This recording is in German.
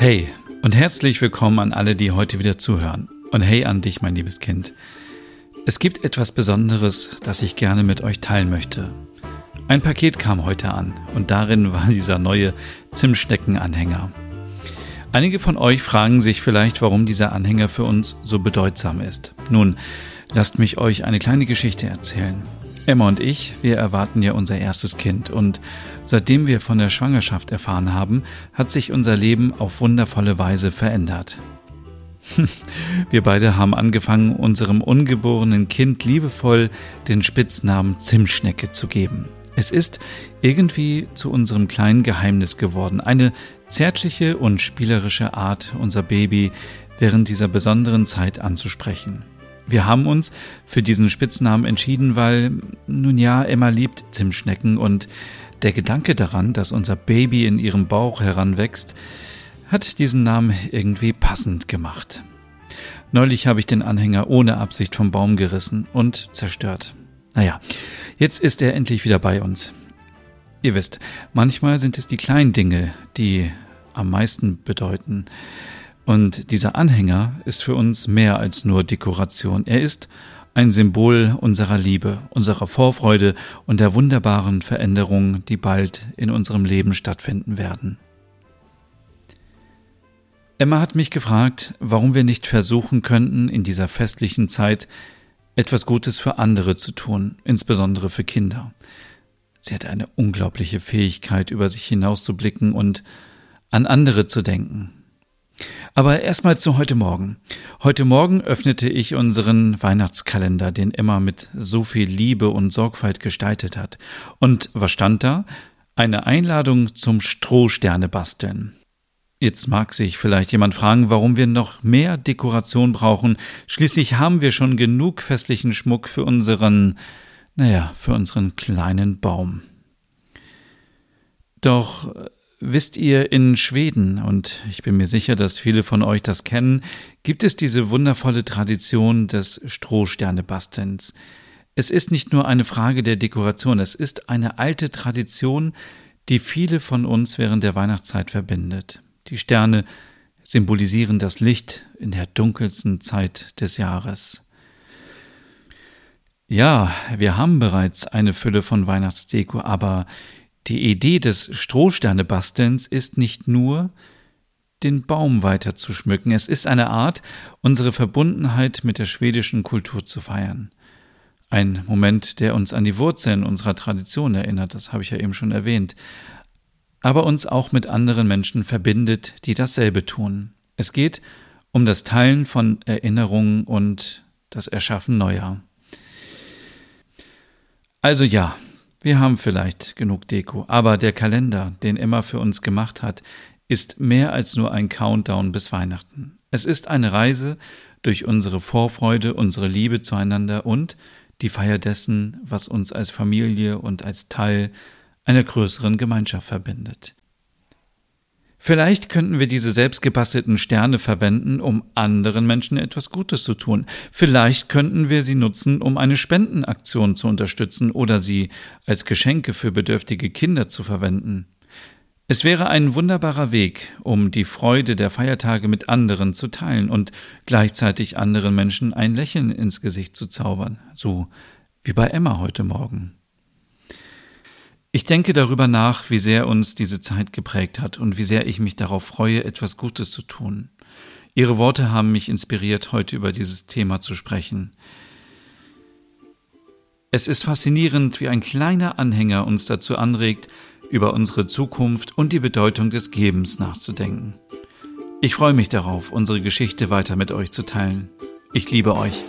Hey und herzlich willkommen an alle, die heute wieder zuhören. Und hey an dich, mein liebes Kind. Es gibt etwas Besonderes, das ich gerne mit euch teilen möchte. Ein Paket kam heute an und darin war dieser neue Zimtschnecken-Anhänger. Einige von euch fragen sich vielleicht, warum dieser Anhänger für uns so bedeutsam ist. Nun, lasst mich euch eine kleine Geschichte erzählen. Emma und ich, wir erwarten ja unser erstes Kind und seitdem wir von der Schwangerschaft erfahren haben, hat sich unser Leben auf wundervolle Weise verändert. Wir beide haben angefangen, unserem ungeborenen Kind liebevoll den Spitznamen Zimtschnecke zu geben. Es ist irgendwie zu unserem kleinen Geheimnis geworden, eine zärtliche und spielerische Art, unser Baby während dieser besonderen Zeit anzusprechen. Wir haben uns für diesen Spitznamen entschieden, weil, nun ja, Emma liebt Zimtschnecken und der Gedanke daran, dass unser Baby in ihrem Bauch heranwächst, hat diesen Namen irgendwie passend gemacht. Neulich habe ich den Anhänger ohne Absicht vom Baum gerissen und zerstört. Naja, jetzt ist er endlich wieder bei uns. Ihr wisst, manchmal sind es die kleinen Dinge, die am meisten bedeuten. Und dieser Anhänger ist für uns mehr als nur Dekoration. Er ist ein Symbol unserer Liebe, unserer Vorfreude und der wunderbaren Veränderungen, die bald in unserem Leben stattfinden werden. Emma hat mich gefragt, warum wir nicht versuchen könnten, in dieser festlichen Zeit etwas Gutes für andere zu tun, insbesondere für Kinder. Sie hat eine unglaubliche Fähigkeit, über sich hinauszublicken und an andere zu denken. Aber erstmal zu heute Morgen. Heute Morgen öffnete ich unseren Weihnachtskalender, den Emma mit so viel Liebe und Sorgfalt gestaltet hat. Und was stand da? Eine Einladung zum Strohsterne basteln. Jetzt mag sich vielleicht jemand fragen, warum wir noch mehr Dekoration brauchen. Schließlich haben wir schon genug festlichen Schmuck für unseren, naja, für unseren kleinen Baum. Doch Wisst ihr, in Schweden, und ich bin mir sicher, dass viele von euch das kennen, gibt es diese wundervolle Tradition des Strohsternebastelns. Es ist nicht nur eine Frage der Dekoration, es ist eine alte Tradition, die viele von uns während der Weihnachtszeit verbindet. Die Sterne symbolisieren das Licht in der dunkelsten Zeit des Jahres. Ja, wir haben bereits eine Fülle von Weihnachtsdeko, aber die Idee des Strohsternebastelns ist nicht nur, den Baum weiter zu schmücken. Es ist eine Art, unsere Verbundenheit mit der schwedischen Kultur zu feiern. Ein Moment, der uns an die Wurzeln unserer Tradition erinnert, das habe ich ja eben schon erwähnt, aber uns auch mit anderen Menschen verbindet, die dasselbe tun. Es geht um das Teilen von Erinnerungen und das Erschaffen neuer. Also ja, wir haben vielleicht genug Deko, aber der Kalender, den Emma für uns gemacht hat, ist mehr als nur ein Countdown bis Weihnachten. Es ist eine Reise durch unsere Vorfreude, unsere Liebe zueinander und die Feier dessen, was uns als Familie und als Teil einer größeren Gemeinschaft verbindet. Vielleicht könnten wir diese selbstgebastelten Sterne verwenden, um anderen Menschen etwas Gutes zu tun. Vielleicht könnten wir sie nutzen, um eine Spendenaktion zu unterstützen oder sie als Geschenke für bedürftige Kinder zu verwenden. Es wäre ein wunderbarer Weg, um die Freude der Feiertage mit anderen zu teilen und gleichzeitig anderen Menschen ein Lächeln ins Gesicht zu zaubern, so wie bei Emma heute Morgen. Ich denke darüber nach, wie sehr uns diese Zeit geprägt hat und wie sehr ich mich darauf freue, etwas Gutes zu tun. Ihre Worte haben mich inspiriert, heute über dieses Thema zu sprechen. Es ist faszinierend, wie ein kleiner Anhänger uns dazu anregt, über unsere Zukunft und die Bedeutung des Gebens nachzudenken. Ich freue mich darauf, unsere Geschichte weiter mit euch zu teilen. Ich liebe euch.